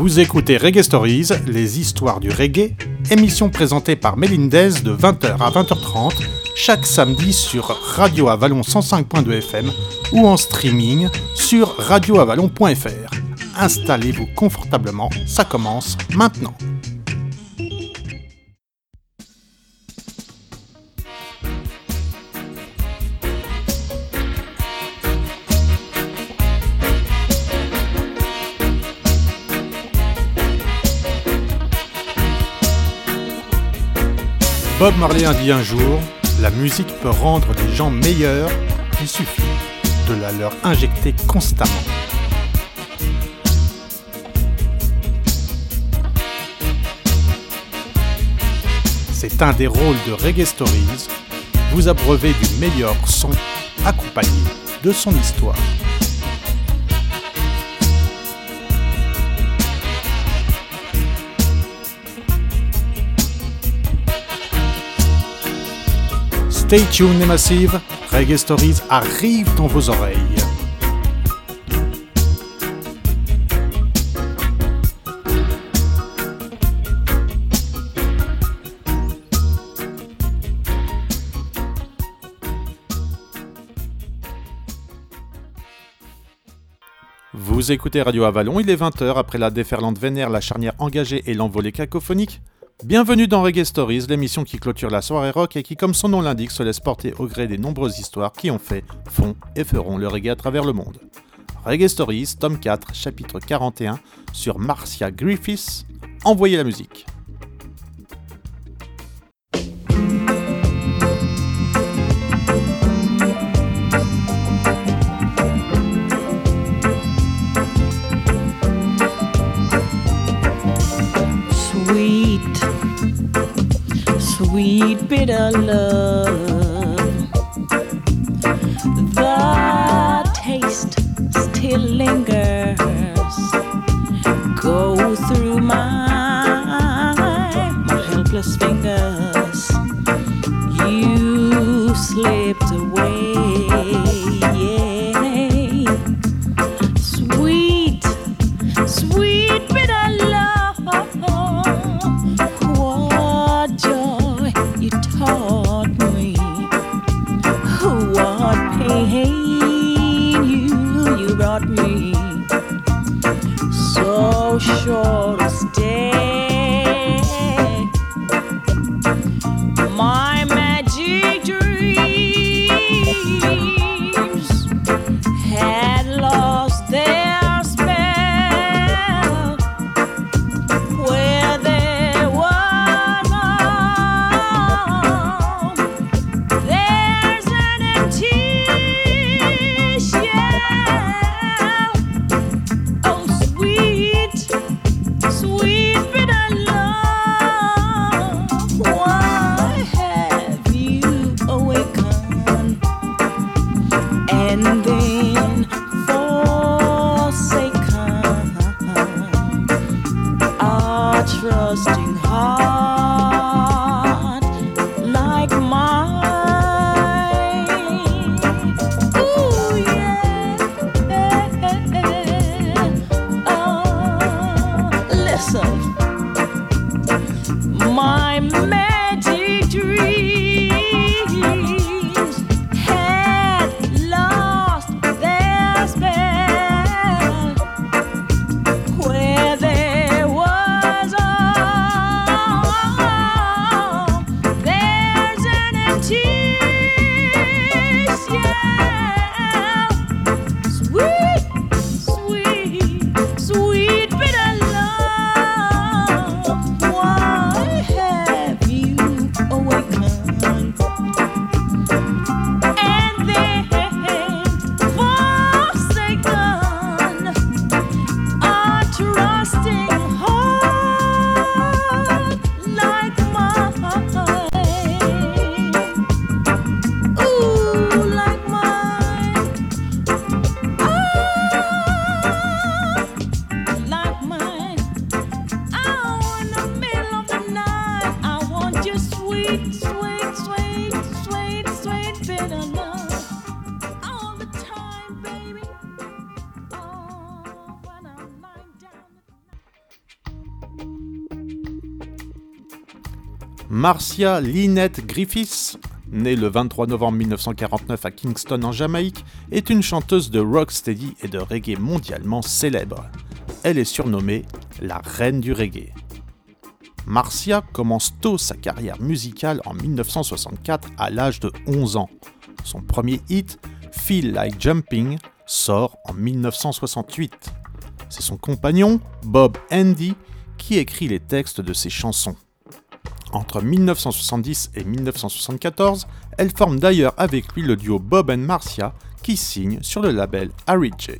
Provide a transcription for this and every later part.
Vous écoutez Reggae Stories, les histoires du reggae, émission présentée par Melindez de 20h à 20h30 chaque samedi sur Radio Avalon 105.2 FM ou en streaming sur radioavalon.fr. Installez-vous confortablement, ça commence maintenant. Bob Marley a dit un jour, la musique peut rendre les gens meilleurs, il suffit de la leur injecter constamment. C'est un des rôles de Reggae Stories, vous abreuver du meilleur son accompagné de son histoire. Stay tuned les massives, Reggae Stories arrive dans vos oreilles. Vous écoutez Radio Avalon, il est 20h après la déferlante vénère, la charnière engagée et l'envolée cacophonique. Bienvenue dans Reggae Stories, l'émission qui clôture la soirée rock et qui, comme son nom l'indique, se laisse porter au gré des nombreuses histoires qui ont fait, font et feront le reggae à travers le monde. Reggae Stories, tome 4, chapitre 41, sur Marcia Griffiths. Envoyez la musique. Sweet, bitter love. The taste still lingers. Go through my, my helpless fingers. Short a Marcia Lynette Griffiths, née le 23 novembre 1949 à Kingston en Jamaïque, est une chanteuse de rocksteady et de reggae mondialement célèbre. Elle est surnommée la reine du reggae. Marcia commence tôt sa carrière musicale en 1964 à l'âge de 11 ans. Son premier hit, Feel Like Jumping, sort en 1968. C'est son compagnon, Bob Andy, qui écrit les textes de ses chansons. Entre 1970 et 1974, elle forme d'ailleurs avec lui le duo Bob Marcia qui signe sur le label Harry J.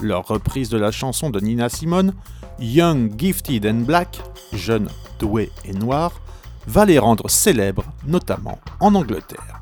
Leur reprise de la chanson de Nina Simone, Young, Gifted and Black, jeune, doué et noir, va les rendre célèbres, notamment en Angleterre.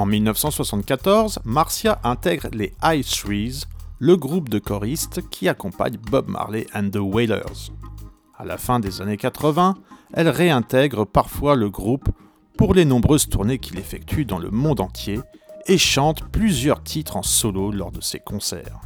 En 1974, Marcia intègre les High Threes, le groupe de choristes qui accompagne Bob Marley and the Wailers. À la fin des années 80, elle réintègre parfois le groupe pour les nombreuses tournées qu'il effectue dans le monde entier et chante plusieurs titres en solo lors de ses concerts.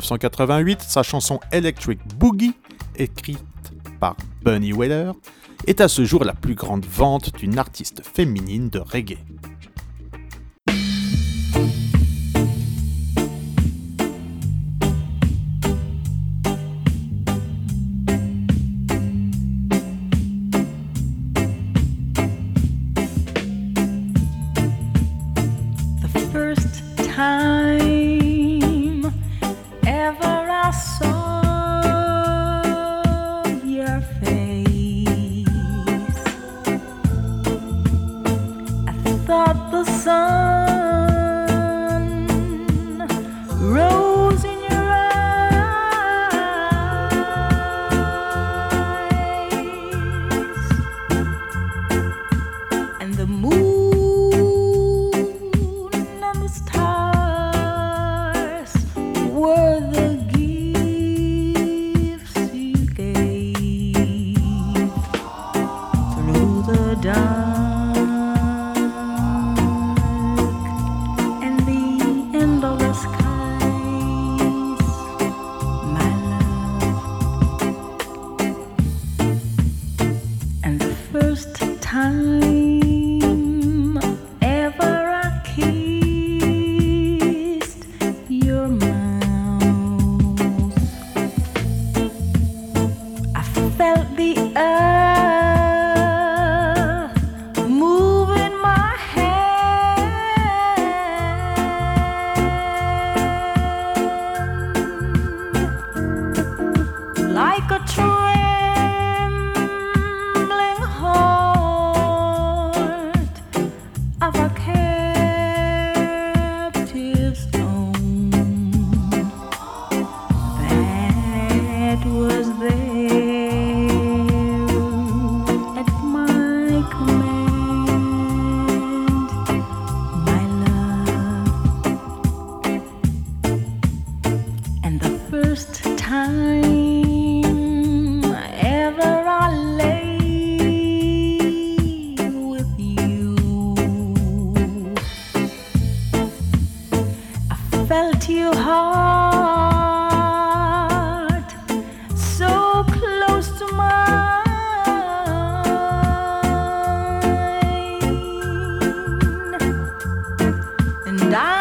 1988, sa chanson Electric Boogie, écrite par Bunny Wailer, est à ce jour la plus grande vente d'une artiste féminine de reggae. and I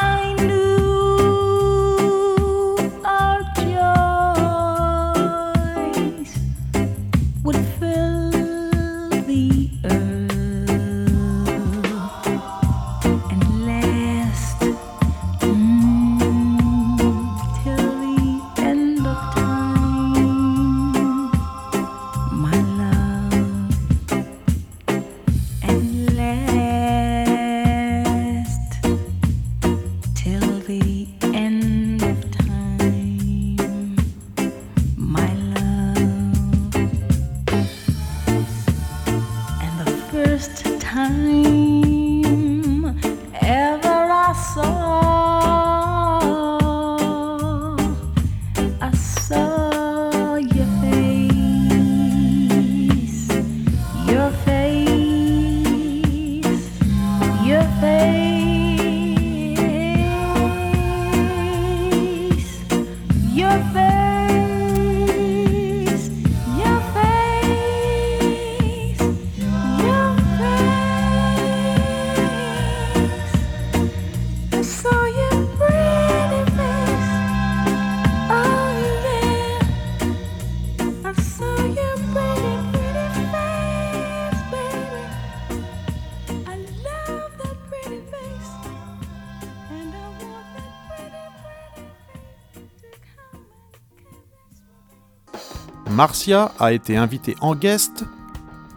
Marcia a été invitée en guest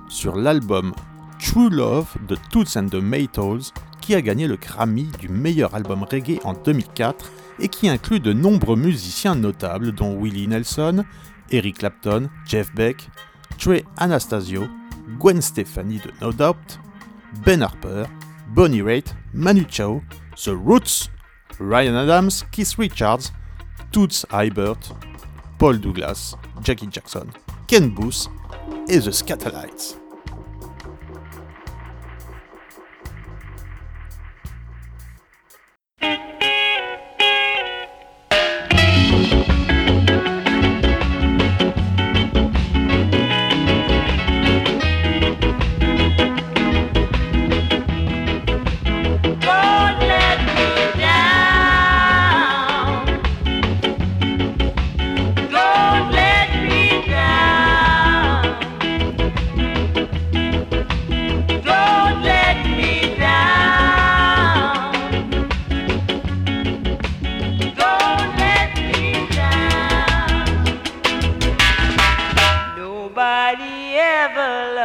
sur l'album True Love de Toots and the Maytals qui a gagné le Grammy du meilleur album reggae en 2004 et qui inclut de nombreux musiciens notables dont Willie Nelson, Eric Clapton, Jeff Beck, Trey Anastasio, Gwen Stefani de No Doubt, Ben Harper, Bonnie Raitt, Manu Chao, The Roots, Ryan Adams, Keith Richards, Toots Hibbert, Paul Douglas, Jackie Jackson, Ken Booth et The Scatterlights.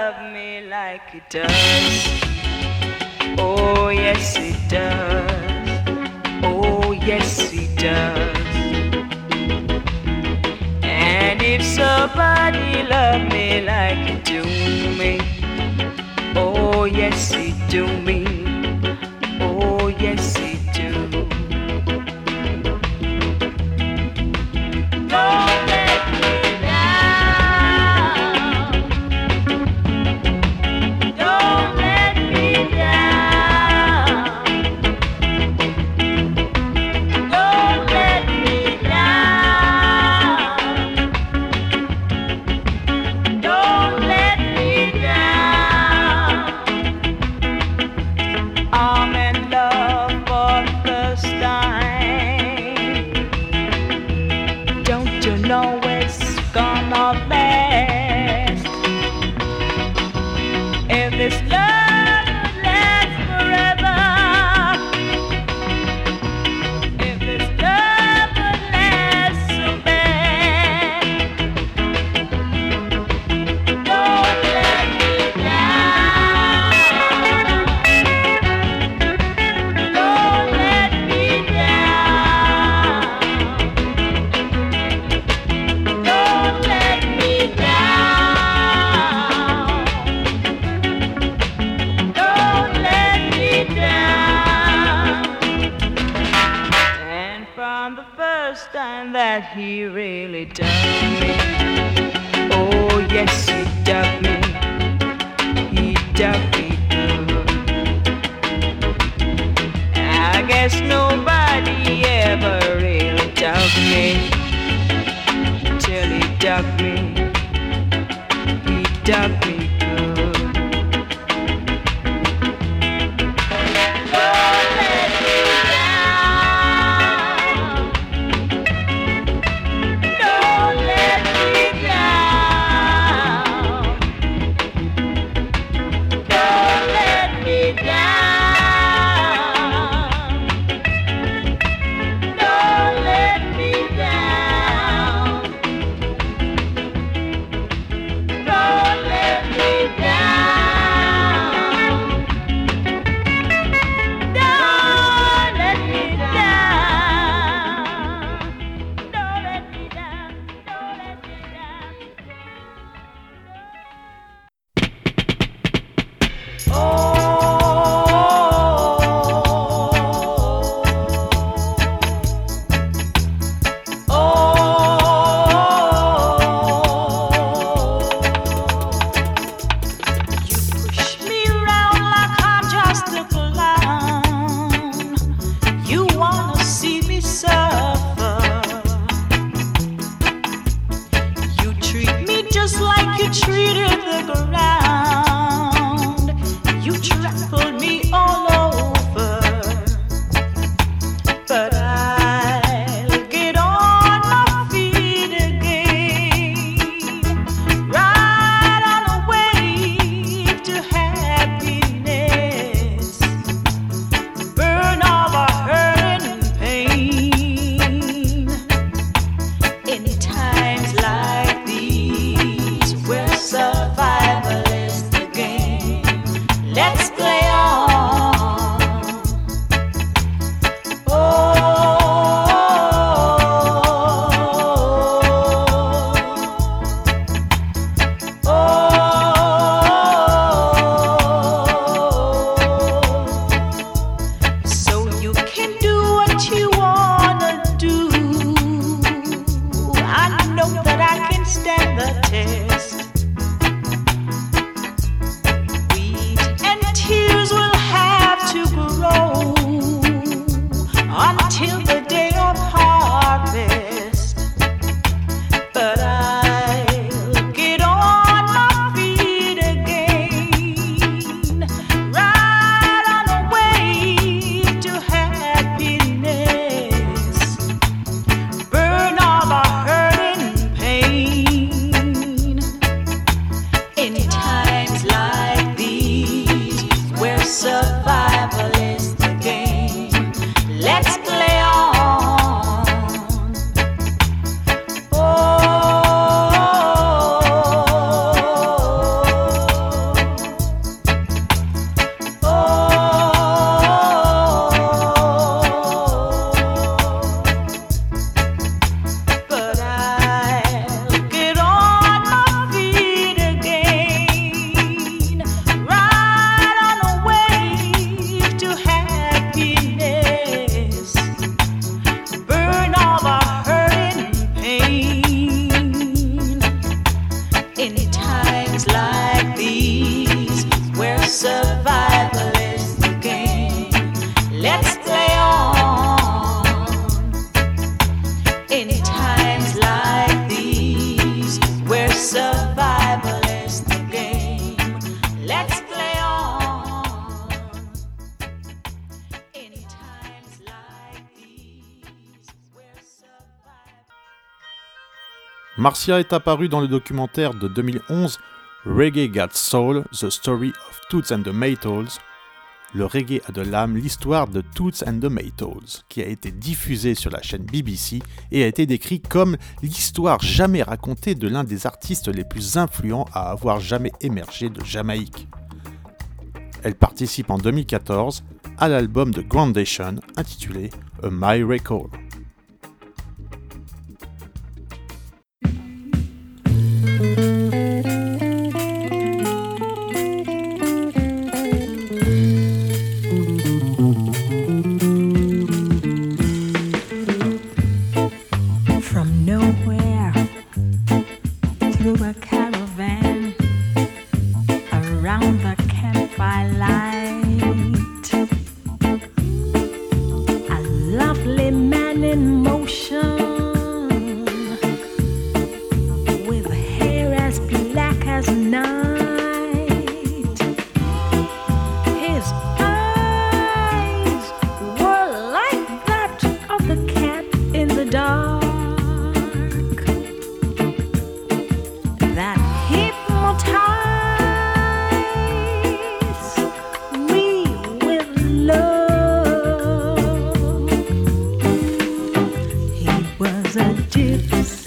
love me like it does. Oh, yes, it does. Oh, yes, it does. And if somebody loved me like it do me, oh, yes, it do me. guess nobody ever really told me. Oh. Marcia est apparue dans le documentaire de 2011 Reggae Got Soul, The Story of Toots and the Maytals. Le reggae a de l'âme, l'histoire de Toots and the Maytals, qui a été diffusée sur la chaîne BBC et a été décrit comme l'histoire jamais racontée de l'un des artistes les plus influents à avoir jamais émergé de Jamaïque. Elle participe en 2014 à l'album de Groundation intitulé A My Record. Yes.